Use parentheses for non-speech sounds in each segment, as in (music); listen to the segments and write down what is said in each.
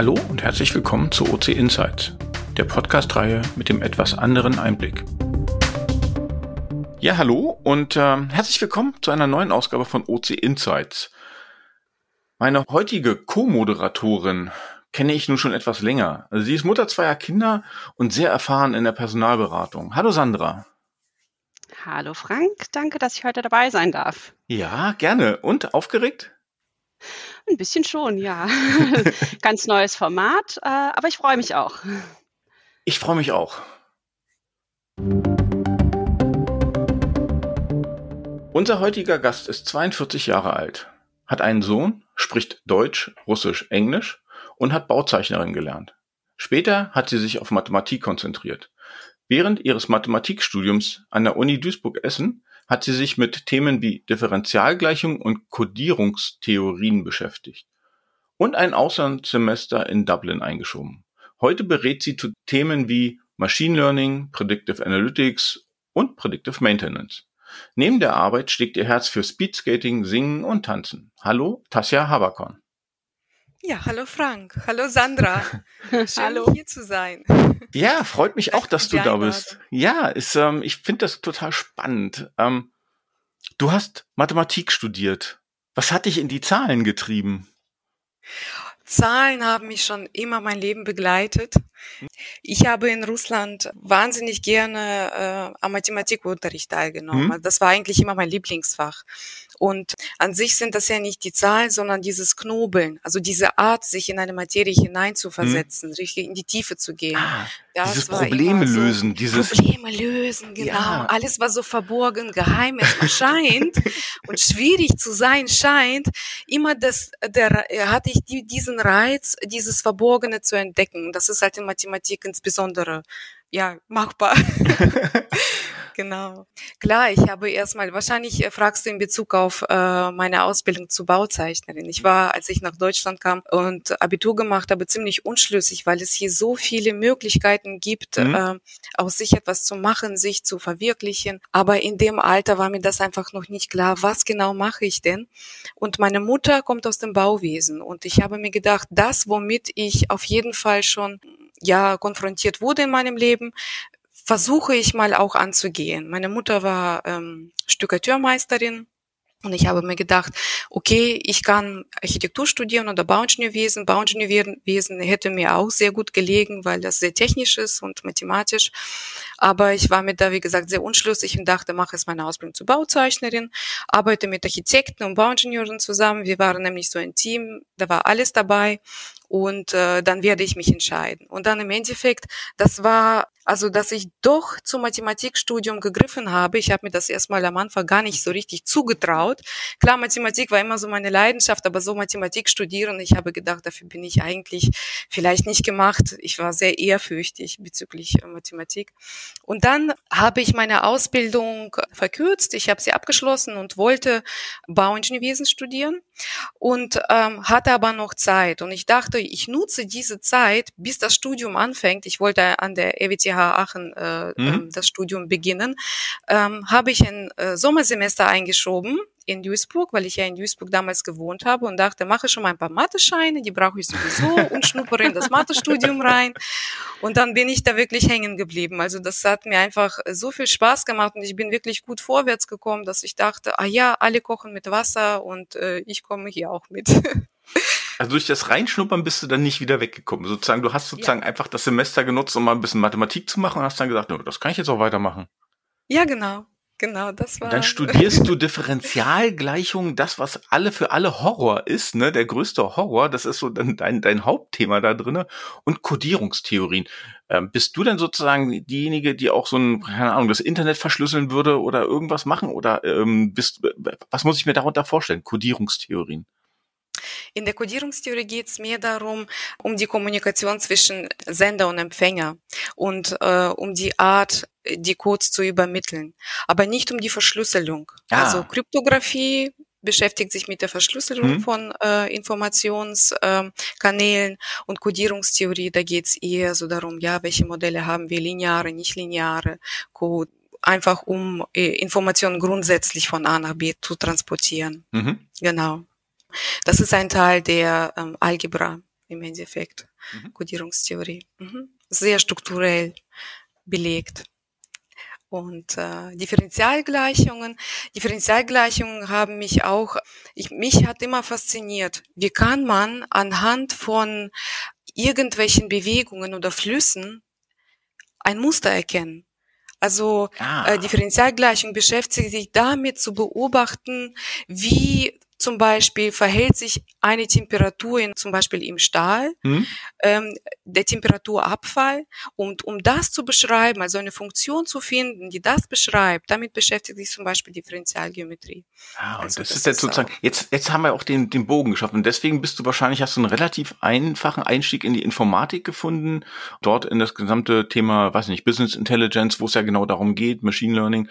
Hallo und herzlich willkommen zu OC Insights, der Podcast-Reihe mit dem etwas anderen Einblick. Ja, hallo und äh, herzlich willkommen zu einer neuen Ausgabe von OC Insights. Meine heutige Co-Moderatorin kenne ich nun schon etwas länger. Also sie ist Mutter zweier Kinder und sehr erfahren in der Personalberatung. Hallo Sandra. Hallo Frank, danke, dass ich heute dabei sein darf. Ja, gerne. Und aufgeregt? Ein bisschen schon, ja. (laughs) Ganz neues Format, äh, aber ich freue mich auch. Ich freue mich auch. Unser heutiger Gast ist 42 Jahre alt, hat einen Sohn, spricht Deutsch, Russisch, Englisch und hat Bauzeichnerin gelernt. Später hat sie sich auf Mathematik konzentriert. Während ihres Mathematikstudiums an der Uni Duisburg-Essen hat sie sich mit Themen wie Differentialgleichung und Kodierungstheorien beschäftigt und ein Auslandssemester in Dublin eingeschoben. Heute berät sie zu Themen wie Machine Learning, Predictive Analytics und Predictive Maintenance. Neben der Arbeit schlägt ihr Herz für Speedskating, Singen und Tanzen. Hallo, Tasja Haberkorn. Ja, hallo Frank. Hallo Sandra. (laughs) Schön hallo. hier zu sein. Ja, freut mich auch, dass du da bist. Ja, ist, ähm, ich finde das total spannend. Ähm, du hast Mathematik studiert. Was hat dich in die Zahlen getrieben? Zahlen haben mich schon immer mein Leben begleitet. Ich habe in Russland wahnsinnig gerne äh, am Mathematikunterricht teilgenommen. Hm? Das war eigentlich immer mein Lieblingsfach. Und an sich sind das ja nicht die Zahlen, sondern dieses Knobeln, also diese Art, sich in eine Materie hineinzuversetzen, hm. richtig in die Tiefe zu gehen. Ah, das dieses Probleme so lösen, dieses Probleme lösen, genau. Ja. Alles, was so verborgen, geheim ist, erscheint (laughs) und schwierig zu sein scheint, immer das, der, hatte ich die, diesen Reiz, dieses Verborgene zu entdecken. Das ist halt in Mathematik insbesondere ja machbar. (laughs) (laughs) Genau. Klar, ich habe erstmal, wahrscheinlich äh, fragst du in Bezug auf äh, meine Ausbildung zur Bauzeichnerin. Ich war, als ich nach Deutschland kam und Abitur gemacht habe, ziemlich unschlüssig, weil es hier so viele Möglichkeiten gibt, mhm. äh, aus sich etwas zu machen, sich zu verwirklichen. Aber in dem Alter war mir das einfach noch nicht klar, was genau mache ich denn? Und meine Mutter kommt aus dem Bauwesen und ich habe mir gedacht, das, womit ich auf jeden Fall schon ja konfrontiert wurde in meinem Leben, versuche ich mal auch anzugehen. Meine Mutter war ähm, Stuckateurmeisterin und ich habe mir gedacht, okay, ich kann Architektur studieren oder Bauingenieurwesen. Bauingenieurwesen hätte mir auch sehr gut gelegen, weil das sehr technisch ist und mathematisch. Aber ich war mir da, wie gesagt, sehr unschlüssig und dachte, mache es meine Ausbildung zur Bauzeichnerin, arbeite mit Architekten und Bauingenieuren zusammen. Wir waren nämlich so ein Team, da war alles dabei und äh, dann werde ich mich entscheiden. Und dann im Endeffekt, das war also, dass ich doch zum Mathematikstudium gegriffen habe. Ich habe mir das erstmal am Anfang gar nicht so richtig zugetraut. Klar, Mathematik war immer so meine Leidenschaft, aber so Mathematik studieren, ich habe gedacht, dafür bin ich eigentlich vielleicht nicht gemacht. Ich war sehr ehrfürchtig bezüglich äh, Mathematik. Und dann habe ich meine Ausbildung verkürzt. Ich habe sie abgeschlossen und wollte Bauingenieurwesen studieren und ähm, hatte aber noch Zeit. Und ich dachte, ich nutze diese Zeit, bis das Studium anfängt. Ich wollte an der EWTH Aachen äh, mhm. Ähm, das Studium beginnen, ähm, habe ich ein äh, Sommersemester eingeschoben in Duisburg, weil ich ja in Duisburg damals gewohnt habe und dachte, mache schon mal ein paar Mathe-Scheine, die brauche ich sowieso und schnuppere in das Mathestudium rein. Und dann bin ich da wirklich hängen geblieben. Also das hat mir einfach so viel Spaß gemacht und ich bin wirklich gut vorwärts gekommen, dass ich dachte, ah ja, alle kochen mit Wasser und äh, ich komme hier auch mit. (laughs) Also durch das Reinschnuppern bist du dann nicht wieder weggekommen. Sozusagen, du hast sozusagen ja. einfach das Semester genutzt, um mal ein bisschen Mathematik zu machen und hast dann gesagt, no, das kann ich jetzt auch weitermachen. Ja, genau. Genau, das war. Und dann studierst du Differentialgleichungen, das, was alle für alle Horror ist, ne? Der größte Horror, das ist so dann dein, dein Hauptthema da drinne und Codierungstheorien. Ähm, bist du denn sozusagen diejenige, die auch so ein, keine Ahnung, das Internet verschlüsseln würde oder irgendwas machen? Oder ähm, bist was muss ich mir darunter vorstellen? Codierungstheorien. In der Kodierungstheorie geht es mehr darum, um die Kommunikation zwischen Sender und Empfänger und äh, um die Art, die Codes zu übermitteln, aber nicht um die Verschlüsselung. Ah. Also Kryptographie beschäftigt sich mit der Verschlüsselung hm. von äh, Informationskanälen äh, und Kodierungstheorie, da geht es eher so darum, ja, welche Modelle haben wir, lineare, nicht lineare Code, einfach um äh, Informationen grundsätzlich von A nach B zu transportieren. Mhm. Genau. Das ist ein Teil der ähm, Algebra im Endeffekt, mhm. Kodierungstheorie. Mhm. Sehr strukturell belegt. Und äh, Differentialgleichungen, Differentialgleichungen haben mich auch, ich, mich hat immer fasziniert, wie kann man anhand von irgendwelchen Bewegungen oder Flüssen ein Muster erkennen. Also ah. äh, Differentialgleichung beschäftigt sich damit zu beobachten, wie zum Beispiel verhält sich eine Temperatur in, zum Beispiel im Stahl, hm? ähm, der Temperaturabfall. Und um das zu beschreiben, also eine Funktion zu finden, die das beschreibt, damit beschäftigt sich zum Beispiel Differentialgeometrie. Ah, und also das, das, ist jetzt sozusagen, jetzt, jetzt haben wir auch den, den Bogen geschaffen. Und deswegen bist du wahrscheinlich, hast du einen relativ einfachen Einstieg in die Informatik gefunden, dort in das gesamte Thema, weiß nicht, Business Intelligence, wo es ja genau darum geht, Machine Learning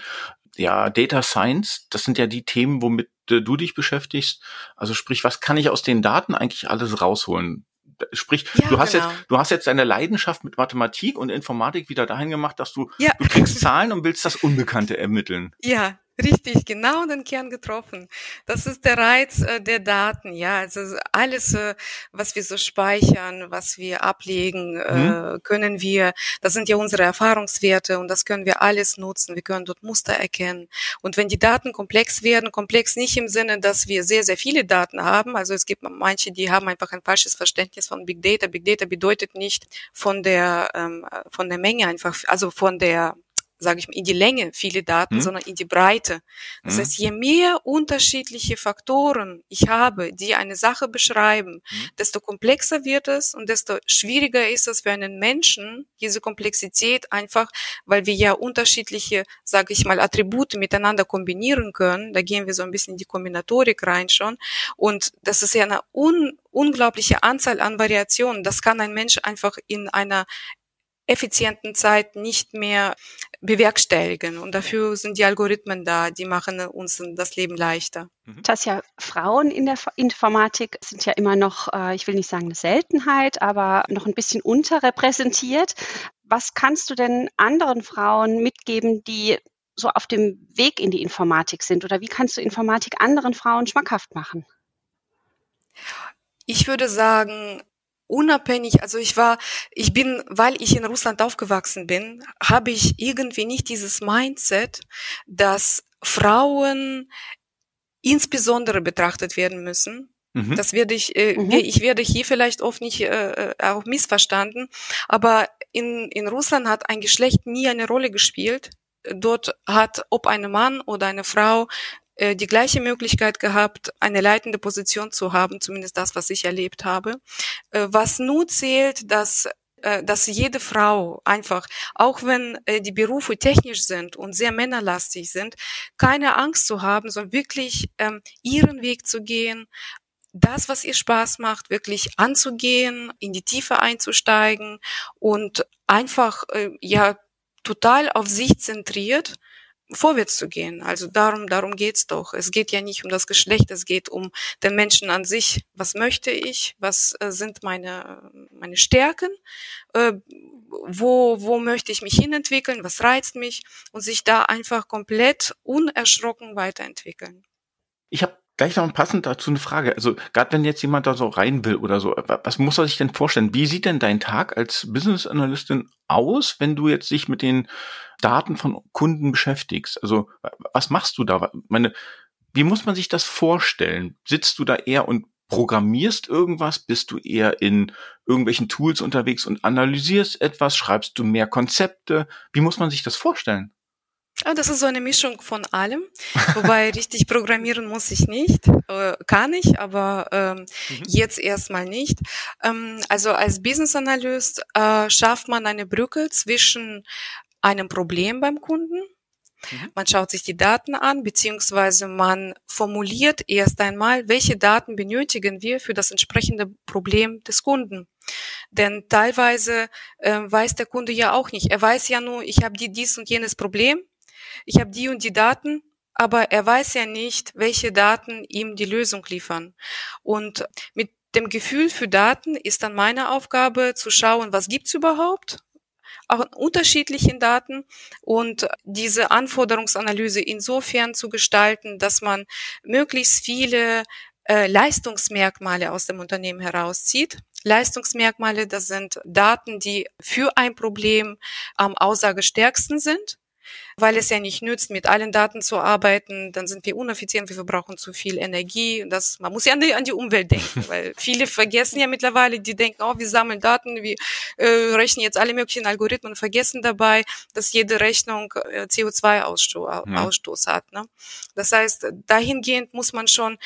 ja, Data Science, das sind ja die Themen, womit äh, du dich beschäftigst. Also sprich, was kann ich aus den Daten eigentlich alles rausholen? Sprich, ja, du hast genau. jetzt, du hast jetzt deine Leidenschaft mit Mathematik und Informatik wieder dahin gemacht, dass du, ja. du kriegst Zahlen und willst das Unbekannte ermitteln. Ja, Richtig, genau den Kern getroffen. Das ist der Reiz äh, der Daten, ja. Also alles, äh, was wir so speichern, was wir ablegen, äh, mhm. können wir, das sind ja unsere Erfahrungswerte und das können wir alles nutzen. Wir können dort Muster erkennen. Und wenn die Daten komplex werden, komplex nicht im Sinne, dass wir sehr, sehr viele Daten haben. Also es gibt manche, die haben einfach ein falsches Verständnis von Big Data. Big Data bedeutet nicht von der, ähm, von der Menge einfach, also von der sage ich mal, in die Länge viele Daten, hm? sondern in die Breite. Das hm? heißt, je mehr unterschiedliche Faktoren ich habe, die eine Sache beschreiben, hm? desto komplexer wird es und desto schwieriger ist es für einen Menschen, diese Komplexität einfach, weil wir ja unterschiedliche, sage ich mal, Attribute miteinander kombinieren können. Da gehen wir so ein bisschen in die Kombinatorik rein schon. Und das ist ja eine un unglaubliche Anzahl an Variationen. Das kann ein Mensch einfach in einer effizienten Zeit nicht mehr bewerkstelligen. Und dafür sind die Algorithmen da, die machen uns das Leben leichter. Mhm. Tasja, Frauen in der Informatik sind ja immer noch, äh, ich will nicht sagen eine Seltenheit, aber noch ein bisschen unterrepräsentiert. Was kannst du denn anderen Frauen mitgeben, die so auf dem Weg in die Informatik sind? Oder wie kannst du Informatik anderen Frauen schmackhaft machen? Ich würde sagen, unabhängig, also ich war, ich bin, weil ich in Russland aufgewachsen bin, habe ich irgendwie nicht dieses Mindset, dass Frauen insbesondere betrachtet werden müssen. Mhm. Das werde ich, äh, mhm. ich werde hier vielleicht oft nicht äh, äh, auch missverstanden, aber in, in Russland hat ein Geschlecht nie eine Rolle gespielt. Dort hat, ob ein Mann oder eine Frau äh, die gleiche Möglichkeit gehabt, eine leitende Position zu haben, zumindest das, was ich erlebt habe. Äh, was nur zählt, dass äh, dass jede Frau einfach, auch wenn die Berufe technisch sind und sehr männerlastig sind, keine Angst zu haben, sondern wirklich ähm, ihren Weg zu gehen, das, was ihr Spaß macht, wirklich anzugehen, in die Tiefe einzusteigen und einfach ja total auf sich zentriert vorwärts zu gehen. Also darum, darum geht's doch. Es geht ja nicht um das Geschlecht, es geht um den Menschen an sich. Was möchte ich? Was äh, sind meine, meine Stärken? Äh, wo, wo möchte ich mich hinentwickeln? Was reizt mich? Und sich da einfach komplett unerschrocken weiterentwickeln. Ich habe Gleich noch passend dazu eine Frage. Also gerade wenn jetzt jemand da so rein will oder so, was muss er sich denn vorstellen? Wie sieht denn dein Tag als Business Analystin aus, wenn du jetzt dich mit den Daten von Kunden beschäftigst? Also was machst du da? Meine, wie muss man sich das vorstellen? Sitzt du da eher und programmierst irgendwas? Bist du eher in irgendwelchen Tools unterwegs und analysierst etwas? Schreibst du mehr Konzepte? Wie muss man sich das vorstellen? Ah, das ist so eine Mischung von allem. (laughs) Wobei richtig programmieren muss ich nicht, äh, kann ich, aber ähm, mhm. jetzt erstmal nicht. Ähm, also als Business Analyst äh, schafft man eine Brücke zwischen einem Problem beim Kunden. Mhm. Man schaut sich die Daten an, beziehungsweise man formuliert erst einmal, welche Daten benötigen wir für das entsprechende Problem des Kunden. Denn teilweise äh, weiß der Kunde ja auch nicht. Er weiß ja nur, ich habe die, dies und jenes Problem ich habe die und die Daten, aber er weiß ja nicht, welche Daten ihm die Lösung liefern. Und mit dem Gefühl für Daten ist dann meine Aufgabe zu schauen, was gibt's überhaupt, auch unterschiedlichen Daten und diese Anforderungsanalyse insofern zu gestalten, dass man möglichst viele äh, Leistungsmerkmale aus dem Unternehmen herauszieht. Leistungsmerkmale, das sind Daten, die für ein Problem am aussagestärksten sind weil es ja nicht nützt, mit allen Daten zu arbeiten, dann sind wir uneffizient, wir verbrauchen zu viel Energie. Das, man muss ja an die, an die Umwelt denken, (laughs) weil viele vergessen ja mittlerweile, die denken, oh, wir sammeln Daten, wir äh, rechnen jetzt alle möglichen Algorithmen, vergessen dabei, dass jede Rechnung äh, CO2-Ausstoß mhm. Ausstoß hat. Ne? Das heißt, dahingehend muss man schon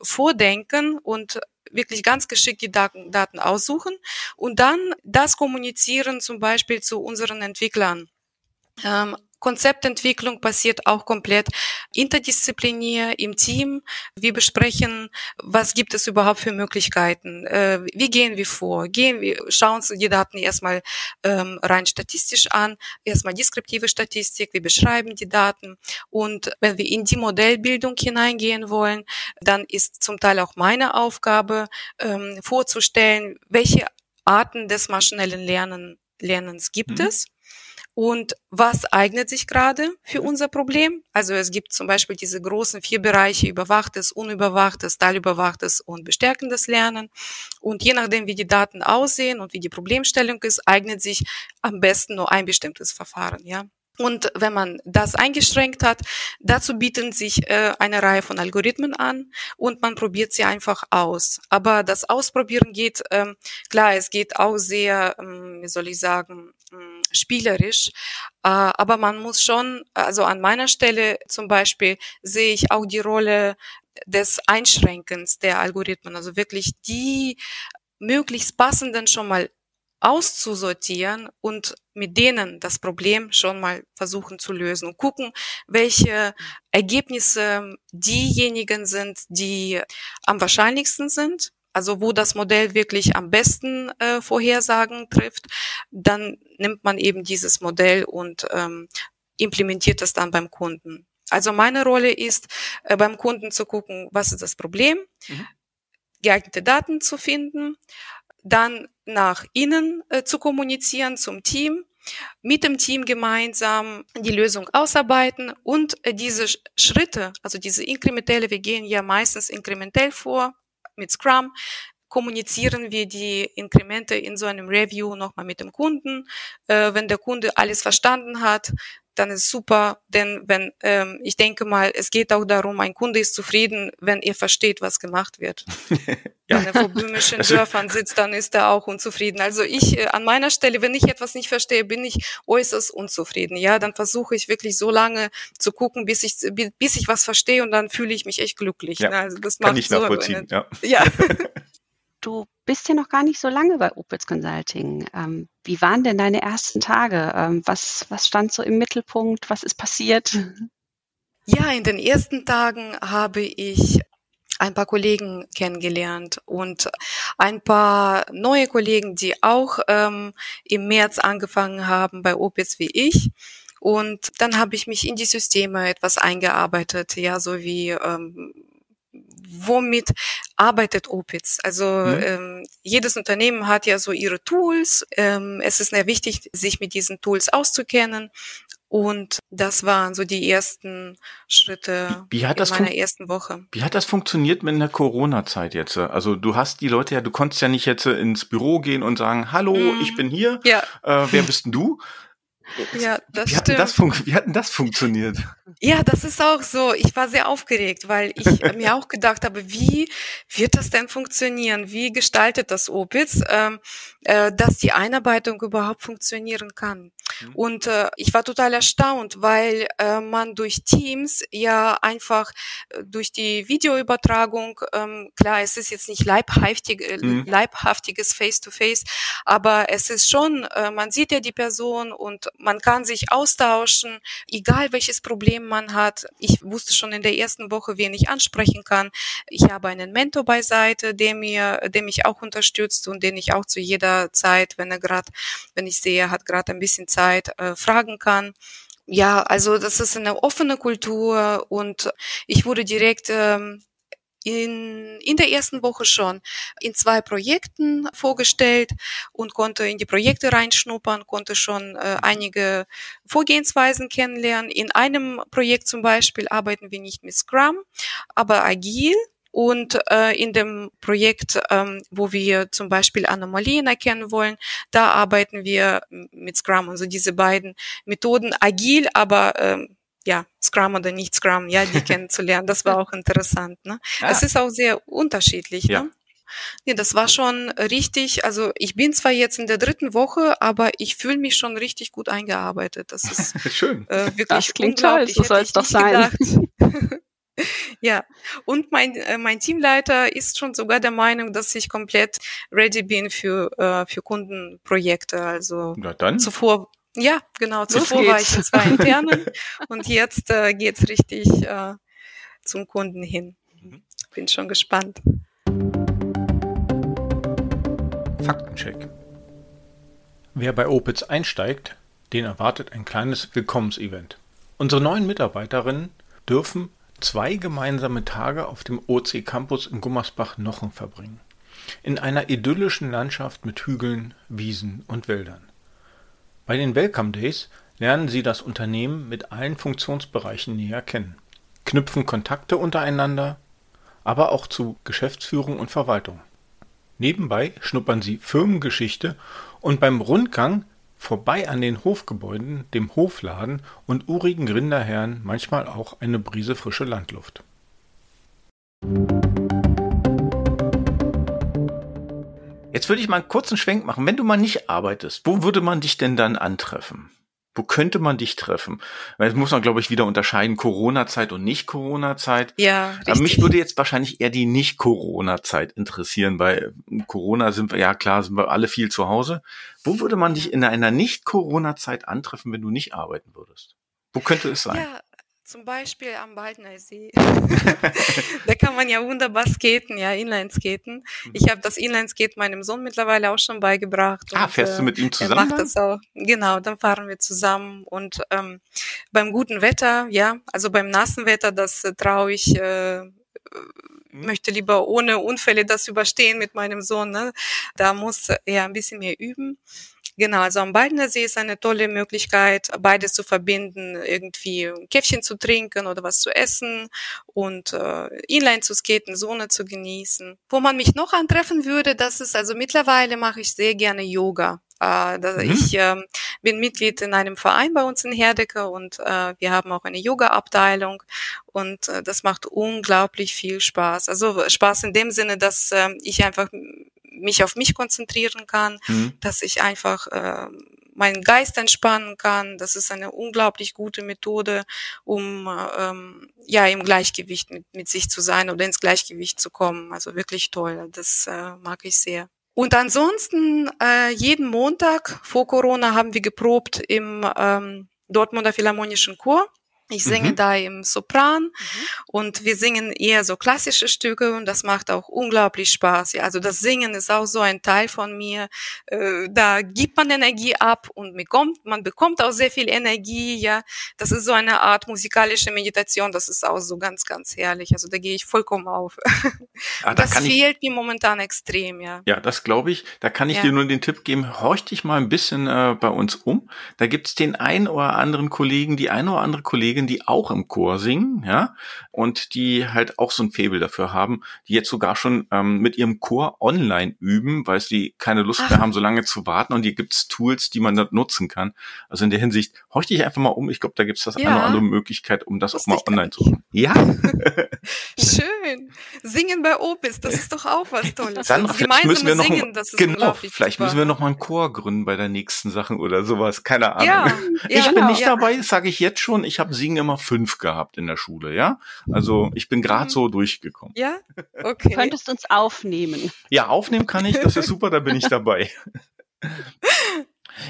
vordenken und wirklich ganz geschickt die Daten, Daten aussuchen und dann das kommunizieren zum Beispiel zu unseren Entwicklern. Ähm, Konzeptentwicklung passiert auch komplett interdisziplinär im Team. Wir besprechen, was gibt es überhaupt für Möglichkeiten, äh, wie gehen wir vor, gehen wir, schauen uns die Daten erstmal ähm, rein statistisch an, erstmal deskriptive Statistik, wir beschreiben die Daten. Und wenn wir in die Modellbildung hineingehen wollen, dann ist zum Teil auch meine Aufgabe ähm, vorzustellen, welche Arten des maschinellen Lernen, Lernens gibt mhm. es und was eignet sich gerade für mhm. unser Problem? Also es gibt zum Beispiel diese großen vier Bereiche überwachtes, unüberwachtes, teilüberwachtes und bestärkendes Lernen. Und je nachdem, wie die Daten aussehen und wie die Problemstellung ist, eignet sich am besten nur ein bestimmtes Verfahren. Ja. Und wenn man das eingeschränkt hat, dazu bieten sich äh, eine Reihe von Algorithmen an und man probiert sie einfach aus. Aber das Ausprobieren geht, ähm, klar, es geht auch sehr, ähm, wie soll ich sagen, ähm, spielerisch. Äh, aber man muss schon, also an meiner Stelle zum Beispiel sehe ich auch die Rolle des Einschränkens der Algorithmen, also wirklich die möglichst passenden schon mal auszusortieren und mit denen das Problem schon mal versuchen zu lösen und gucken, welche Ergebnisse diejenigen sind, die am wahrscheinlichsten sind. Also wo das Modell wirklich am besten äh, Vorhersagen trifft, dann nimmt man eben dieses Modell und ähm, implementiert es dann beim Kunden. Also meine Rolle ist, äh, beim Kunden zu gucken, was ist das Problem, mhm. geeignete Daten zu finden, dann nach innen äh, zu kommunizieren zum Team, mit dem Team gemeinsam die Lösung ausarbeiten und äh, diese Schritte, also diese inkrementelle, wir gehen ja meistens inkrementell vor mit Scrum, kommunizieren wir die Inkremente in so einem Review nochmal mit dem Kunden. Äh, wenn der Kunde alles verstanden hat, dann ist super, denn wenn ähm, ich denke mal, es geht auch darum, ein Kunde ist zufrieden, wenn er versteht, was gemacht wird. (laughs) ja. Wenn er vor böhmischen also, Dörfern sitzt, dann ist er auch unzufrieden. Also ich äh, an meiner Stelle, wenn ich etwas nicht verstehe, bin ich äußerst unzufrieden. Ja, dann versuche ich wirklich so lange zu gucken, bis ich bis ich was verstehe und dann fühle ich mich echt glücklich. Ja, also das kann macht ich nachvollziehen. So eine, ja. ja. (laughs) Du bist ja noch gar nicht so lange bei Opitz Consulting. Ähm, wie waren denn deine ersten Tage? Ähm, was, was stand so im Mittelpunkt? Was ist passiert? Ja, in den ersten Tagen habe ich ein paar Kollegen kennengelernt und ein paar neue Kollegen, die auch ähm, im März angefangen haben bei Opitz wie ich. Und dann habe ich mich in die Systeme etwas eingearbeitet, ja, so wie ähm, womit arbeitet Opitz? Also mhm. ähm, jedes Unternehmen hat ja so ihre Tools. Ähm, es ist sehr wichtig, sich mit diesen Tools auszukennen. Und das waren so die ersten Schritte wie, wie in meiner ersten Woche. Wie hat das funktioniert mit der Corona-Zeit jetzt? Also du hast die Leute ja, du konntest ja nicht jetzt ins Büro gehen und sagen, hallo, mm. ich bin hier. Ja. Äh, wer bist denn du? Ja, das wie stimmt. Das wie hat denn das funktioniert? Ja, das ist auch so. Ich war sehr aufgeregt, weil ich mir auch gedacht habe, wie wird das denn funktionieren? Wie gestaltet das Opitz, ähm, äh, dass die Einarbeitung überhaupt funktionieren kann? Mhm. Und äh, ich war total erstaunt, weil äh, man durch Teams ja einfach äh, durch die Videoübertragung, ähm, klar, es ist jetzt nicht leibhaftig, äh, mhm. leibhaftiges Face-to-Face, -face, aber es ist schon, äh, man sieht ja die Person und man kann sich austauschen, egal welches Problem man hat. Ich wusste schon in der ersten Woche, wen ich ansprechen kann. Ich habe einen Mentor beiseite, der mir, der mich auch unterstützt und den ich auch zu jeder Zeit, wenn er gerade, wenn ich sehe, hat gerade ein bisschen Zeit, äh, fragen kann. Ja, also das ist eine offene Kultur und ich wurde direkt ähm, in, in der ersten Woche schon in zwei Projekten vorgestellt und konnte in die Projekte reinschnuppern, konnte schon äh, einige Vorgehensweisen kennenlernen. In einem Projekt zum Beispiel arbeiten wir nicht mit Scrum, aber agil. Und äh, in dem Projekt, ähm, wo wir zum Beispiel Anomalien erkennen wollen, da arbeiten wir mit Scrum. Also diese beiden Methoden agil, aber ähm, ja, Scrum oder nicht Scrum, ja, die (laughs) kennenzulernen. Das war auch interessant. Ne? Ja. Es ist auch sehr unterschiedlich. Ja. Ne? Nee, das war schon richtig. Also ich bin zwar jetzt in der dritten Woche, aber ich fühle mich schon richtig gut eingearbeitet. Das ist (laughs) schön. Äh, wirklich das klingt toll. So soll es doch sein. (laughs) ja, und mein, äh, mein Teamleiter ist schon sogar der Meinung, dass ich komplett ready bin für, äh, für Kundenprojekte. Also Na dann. zuvor ja, genau. Zuvor war ich in zwei internen und jetzt äh, geht's richtig äh, zum Kunden hin. Mhm. Bin schon gespannt. Faktencheck. Wer bei Opitz einsteigt, den erwartet ein kleines Willkommensevent. Unsere neuen Mitarbeiterinnen dürfen zwei gemeinsame Tage auf dem OC Campus in Gummersbach-Nochen verbringen. In einer idyllischen Landschaft mit Hügeln, Wiesen und Wäldern. Bei den Welcome Days lernen Sie das Unternehmen mit allen Funktionsbereichen näher kennen, knüpfen Kontakte untereinander, aber auch zu Geschäftsführung und Verwaltung. Nebenbei schnuppern Sie Firmengeschichte und beim Rundgang vorbei an den Hofgebäuden, dem Hofladen und urigen Rinderherren manchmal auch eine Brise frische Landluft. Jetzt würde ich mal einen kurzen Schwenk machen. Wenn du mal nicht arbeitest, wo würde man dich denn dann antreffen? Wo könnte man dich treffen? Weil jetzt muss man, glaube ich, wieder unterscheiden, Corona-Zeit und Nicht-Corona-Zeit. Ja, richtig. Aber mich würde jetzt wahrscheinlich eher die Nicht-Corona-Zeit interessieren, weil Corona sind wir, ja klar, sind wir alle viel zu Hause. Wo würde man dich in einer Nicht-Corona-Zeit antreffen, wenn du nicht arbeiten würdest? Wo könnte es sein? Ja, zum Beispiel am Baldner See. (laughs) da kann man ja wunderbar skaten, ja, Inline-Skaten. Mhm. Ich habe das Inline-Skate meinem Sohn mittlerweile auch schon beigebracht. Ah, und, fährst du mit ihm zusammen? Er macht das auch. Genau, dann fahren wir zusammen. Und ähm, beim guten Wetter, ja, also beim nassen Wetter, das äh, traue ich äh, mhm. möchte lieber ohne Unfälle das überstehen mit meinem Sohn. Ne? Da muss er ein bisschen mehr üben. Genau, also am Baldner See ist eine tolle Möglichkeit, beides zu verbinden, irgendwie ein Käffchen zu trinken oder was zu essen und äh, Inline zu skaten, Sonne zu genießen. Wo man mich noch antreffen würde, das ist, also mittlerweile mache ich sehr gerne Yoga. Äh, mhm. Ich äh, bin Mitglied in einem Verein bei uns in Herdecke und äh, wir haben auch eine Yoga-Abteilung und äh, das macht unglaublich viel Spaß. Also Spaß in dem Sinne, dass äh, ich einfach mich auf mich konzentrieren kann, mhm. dass ich einfach äh, meinen Geist entspannen kann. Das ist eine unglaublich gute Methode, um ähm, ja im Gleichgewicht mit, mit sich zu sein oder ins Gleichgewicht zu kommen. Also wirklich toll. Das äh, mag ich sehr. Und ansonsten äh, jeden Montag vor Corona haben wir geprobt im ähm, Dortmunder Philharmonischen Chor. Ich singe mhm. da im Sopran mhm. und wir singen eher so klassische Stücke und das macht auch unglaublich Spaß. Ja, also das Singen ist auch so ein Teil von mir. Äh, da gibt man Energie ab und bekommt, man bekommt auch sehr viel Energie. Ja, das ist so eine Art musikalische Meditation. Das ist auch so ganz, ganz herrlich. Also da gehe ich vollkommen auf. Ah, da das fehlt ich, mir momentan extrem. Ja, ja, das glaube ich. Da kann ich ja. dir nur den Tipp geben: Horch dich mal ein bisschen äh, bei uns um. Da gibt's den einen oder anderen Kollegen, die eine oder andere Kollegin Kolleginnen, die auch im Chor singen, ja, und die halt auch so ein Faible dafür haben, die jetzt sogar schon ähm, mit ihrem Chor online üben, weil sie keine Lust Ach. mehr haben, so lange zu warten. Und hier gibt's Tools, die man dort nutzen kann. Also in der Hinsicht, horch dich einfach mal um. Ich glaube, da gibt's das ja. eine oder andere Möglichkeit, um das, das auch mal online zu machen. Ja. (laughs) (laughs) Schön. Singen bei Opis, das ist doch auch was (laughs) Tolles. Dann vielleicht müssen wir noch singen, genau, vielleicht müssen wir noch mal einen Chor gründen bei der nächsten Sachen oder sowas. Keine Ahnung. Ja, ich ja, bin genau, nicht ja. dabei, sage ich jetzt schon. Ich habe Singen immer fünf gehabt in der Schule, ja. Also ich bin gerade mhm. so durchgekommen. Ja, okay. Du könntest uns aufnehmen. Ja, aufnehmen kann ich. Das ist super. Da bin ich dabei. (laughs)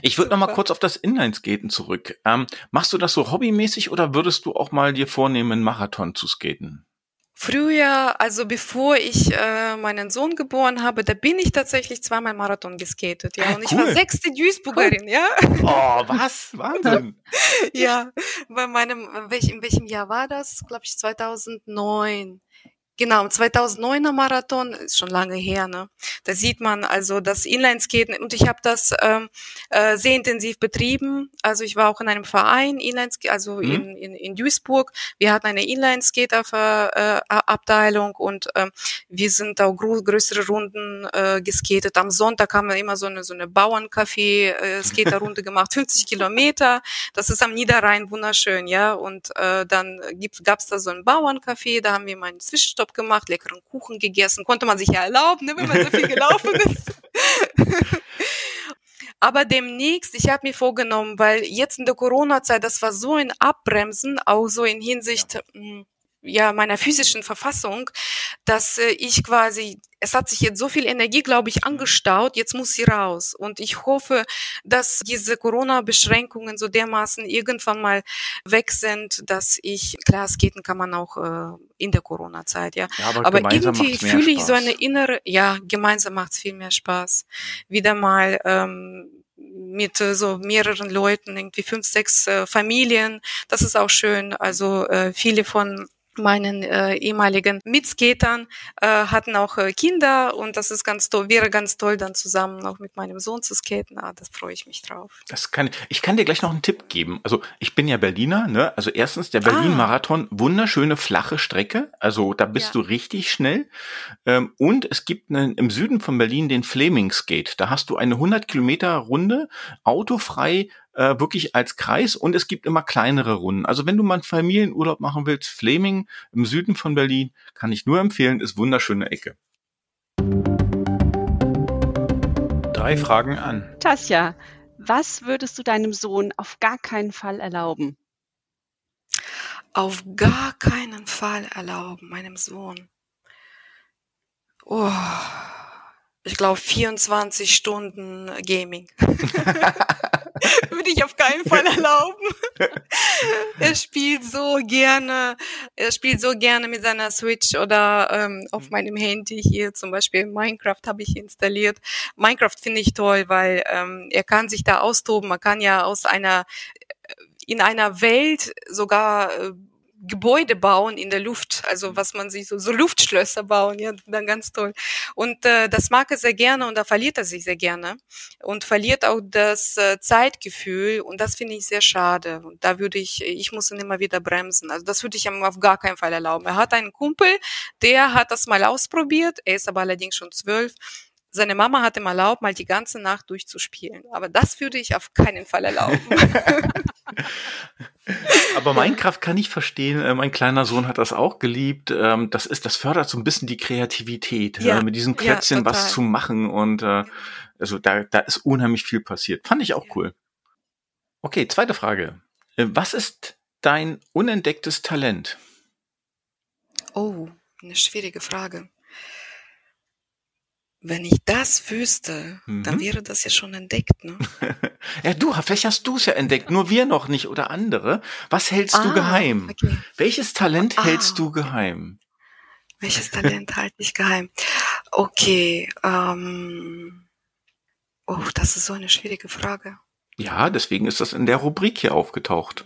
Ich würde noch mal kurz auf das Inlineskaten zurück. Ähm, machst du das so hobbymäßig oder würdest du auch mal dir vornehmen, einen Marathon zu skaten? Früher, also bevor ich äh, meinen Sohn geboren habe, da bin ich tatsächlich zweimal Marathon geskatet, ja. Ah, und ich war sechste Duisburgerin, ja. Oh, was? Wahnsinn. (laughs) ja, bei meinem, welch, in welchem Jahr war das? Glaube ich 2009. Genau, 2009er Marathon ist schon lange her. Ne? Da sieht man also das Inlineskaten und ich habe das ähm, äh, sehr intensiv betrieben. Also ich war auch in einem Verein, Inlinesk also mhm. in, in, in Duisburg. Wir hatten eine Inlineskater-Abteilung äh, und ähm, wir sind auch grö größere Runden äh, geskatet. Am Sonntag haben wir immer so eine so eine Bauerncafé-Skaterrunde äh, (laughs) gemacht, 50 Kilometer. Das ist am Niederrhein wunderschön, ja. Und äh, dann gab es da so ein Bauerncafé, da haben wir mal einen Zwischenstopp gemacht, leckeren Kuchen gegessen, konnte man sich ja erlauben, ne, wenn man so viel gelaufen ist. (laughs) Aber demnächst, ich habe mir vorgenommen, weil jetzt in der Corona-Zeit, das war so ein Abbremsen, auch so in Hinsicht ja. Hm, ja meiner physischen Verfassung, dass äh, ich quasi es hat sich jetzt so viel Energie, glaube ich, angestaut, jetzt muss sie raus. Und ich hoffe, dass diese Corona-Beschränkungen so dermaßen irgendwann mal weg sind, dass ich, klar, skaten kann man auch äh, in der Corona-Zeit, ja. ja aber, aber irgendwie fühle ich so eine innere, ja, gemeinsam macht es viel mehr Spaß. Wieder mal ähm, mit äh, so mehreren Leuten, irgendwie fünf, sechs äh, Familien. Das ist auch schön. Also äh, viele von meinen äh, ehemaligen Mitskatern äh, hatten auch äh, Kinder und das ist ganz toll, wäre ganz toll, dann zusammen auch mit meinem Sohn zu skaten. Ah, das freue ich mich drauf. Das kann ich kann dir gleich noch einen Tipp geben. Also ich bin ja Berliner, ne? Also erstens der Berlin-Marathon, ah. wunderschöne flache Strecke. Also da bist ja. du richtig schnell. Ähm, und es gibt einen, im Süden von Berlin den Flaming Skate. Da hast du eine 100 Kilometer Runde autofrei äh, wirklich als Kreis und es gibt immer kleinere Runden. Also wenn du mal einen Familienurlaub machen willst, Fleming im Süden von Berlin, kann ich nur empfehlen, ist wunderschöne Ecke. Drei Fragen an. Tasja, was würdest du deinem Sohn auf gar keinen Fall erlauben? Auf gar keinen Fall erlauben, meinem Sohn. Oh, ich glaube 24 Stunden Gaming. (laughs) (laughs) (laughs) Würde ich auf keinen Fall erlauben. (laughs) er spielt so gerne, er spielt so gerne mit seiner Switch oder ähm, auf mhm. meinem Handy hier zum Beispiel Minecraft habe ich installiert. Minecraft finde ich toll, weil ähm, er kann sich da austoben. Man kann ja aus einer äh, in einer Welt sogar äh, Gebäude bauen in der Luft, also was man sich so, so Luftschlösser bauen, ja, dann ganz toll. Und äh, das mag er sehr gerne und da verliert er sich sehr gerne und verliert auch das äh, Zeitgefühl und das finde ich sehr schade. Und da würde ich, ich muss ihn immer wieder bremsen. Also das würde ich ihm auf gar keinen Fall erlauben. Er hat einen Kumpel, der hat das mal ausprobiert, er ist aber allerdings schon zwölf seine Mama hat ihm erlaubt, mal die ganze Nacht durchzuspielen. Aber das würde ich auf keinen Fall erlauben. (laughs) Aber Minecraft kann ich verstehen. Äh, mein kleiner Sohn hat das auch geliebt. Ähm, das ist, das fördert so ein bisschen die Kreativität, ja, mit diesen Klötzchen ja, was zu machen und äh, also da, da ist unheimlich viel passiert. Fand ich auch cool. Okay, zweite Frage. Äh, was ist dein unentdecktes Talent? Oh, eine schwierige Frage. Wenn ich das wüsste, mhm. dann wäre das ja schon entdeckt, ne? (laughs) ja, du, vielleicht hast du es ja entdeckt, nur wir noch nicht oder andere. Was hältst ah, du geheim? Okay. Welches Talent ah, hältst du geheim? Welches Talent halte ich geheim? Okay, ähm, oh, das ist so eine schwierige Frage. Ja, deswegen ist das in der Rubrik hier aufgetaucht.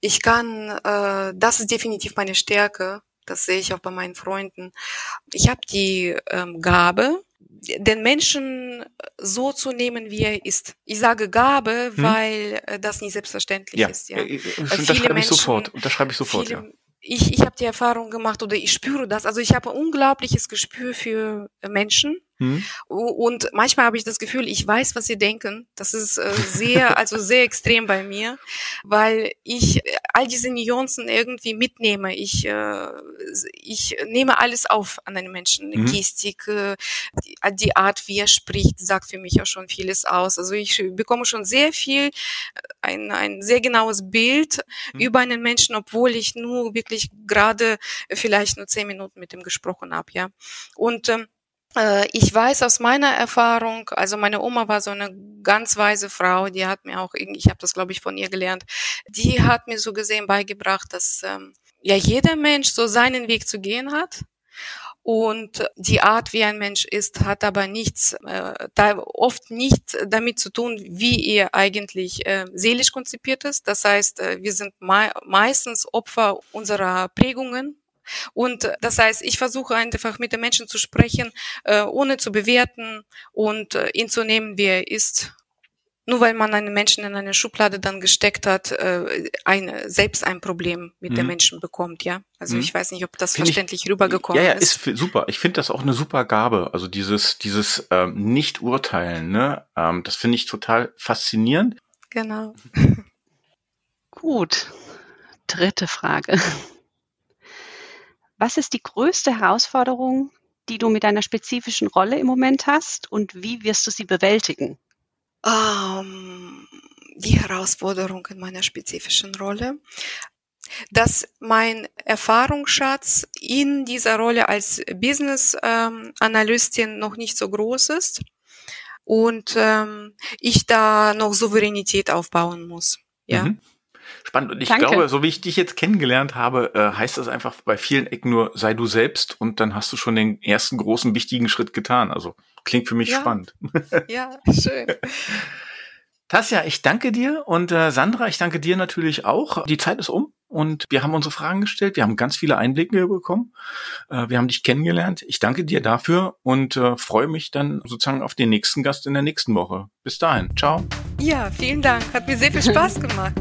ich kann, äh, das ist definitiv meine Stärke das sehe ich auch bei meinen Freunden. Ich habe die ähm, Gabe, den Menschen so zu nehmen, wie er ist. Ich sage Gabe, hm. weil äh, das nicht selbstverständlich ja. ist. Ja. Äh, unterschreibe ich sofort. Unterschreibe ich sofort. Viele, ja ich, ich habe die Erfahrung gemacht oder ich spüre das. Also ich habe ein unglaubliches Gespür für Menschen. Hm. Und manchmal habe ich das Gefühl, ich weiß, was sie denken. Das ist äh, sehr, (laughs) also sehr extrem bei mir, weil ich all diese Nuancen irgendwie mitnehme. Ich, äh, ich nehme alles auf an einen Menschen. Hm. Gestik, äh, die, die Art, wie er spricht, sagt für mich auch schon vieles aus. Also ich bekomme schon sehr viel, äh, ein, ein sehr genaues Bild hm. über einen Menschen, obwohl ich nur wirklich gerade vielleicht nur zehn Minuten mit ihm gesprochen habe, ja. Und ähm, äh, ich weiß aus meiner Erfahrung, also meine Oma war so eine ganz weise Frau, die hat mir auch, ich habe das glaube ich von ihr gelernt, die hat mir so gesehen beigebracht, dass ähm, ja jeder Mensch so seinen Weg zu gehen hat und die Art, wie ein Mensch ist, hat aber nichts, äh, da oft nicht damit zu tun, wie er eigentlich äh, seelisch konzipiert ist. Das heißt, äh, wir sind mei meistens Opfer unserer Prägungen. Und das heißt, ich versuche einfach mit den Menschen zu sprechen, äh, ohne zu bewerten und äh, ihn zu nehmen, wie er ist nur weil man einen Menschen in eine Schublade dann gesteckt hat, äh, ein, selbst ein Problem mit mhm. der Menschen bekommt, ja. Also mhm. ich weiß nicht, ob das find verständlich ich, rübergekommen ist. Ja, ja, ist, ist super. Ich finde das auch eine super Gabe. Also dieses, dieses ähm, Nicht-Urteilen, ne? Ähm, das finde ich total faszinierend. Genau. Gut. Dritte Frage. Was ist die größte Herausforderung, die du mit deiner spezifischen Rolle im Moment hast und wie wirst du sie bewältigen? Ähm, die Herausforderung in meiner spezifischen Rolle, dass mein Erfahrungsschatz in dieser Rolle als Business ähm, Analystin noch nicht so groß ist und ähm, ich da noch Souveränität aufbauen muss. Ja. Mhm. Spannend. Und ich Danke. glaube, so wie ich dich jetzt kennengelernt habe, äh, heißt das einfach bei vielen Ecken nur, sei du selbst und dann hast du schon den ersten großen, wichtigen Schritt getan. Also klingt für mich ja. spannend. (laughs) Ja, schön. Tasja, ich danke dir und äh, Sandra, ich danke dir natürlich auch. Die Zeit ist um und wir haben unsere Fragen gestellt. Wir haben ganz viele Einblicke bekommen. Äh, wir haben dich kennengelernt. Ich danke dir dafür und äh, freue mich dann sozusagen auf den nächsten Gast in der nächsten Woche. Bis dahin. Ciao. Ja, vielen Dank. Hat mir sehr viel Spaß gemacht.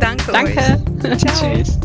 Danke, Danke. euch. (laughs) Ciao. Tschüss.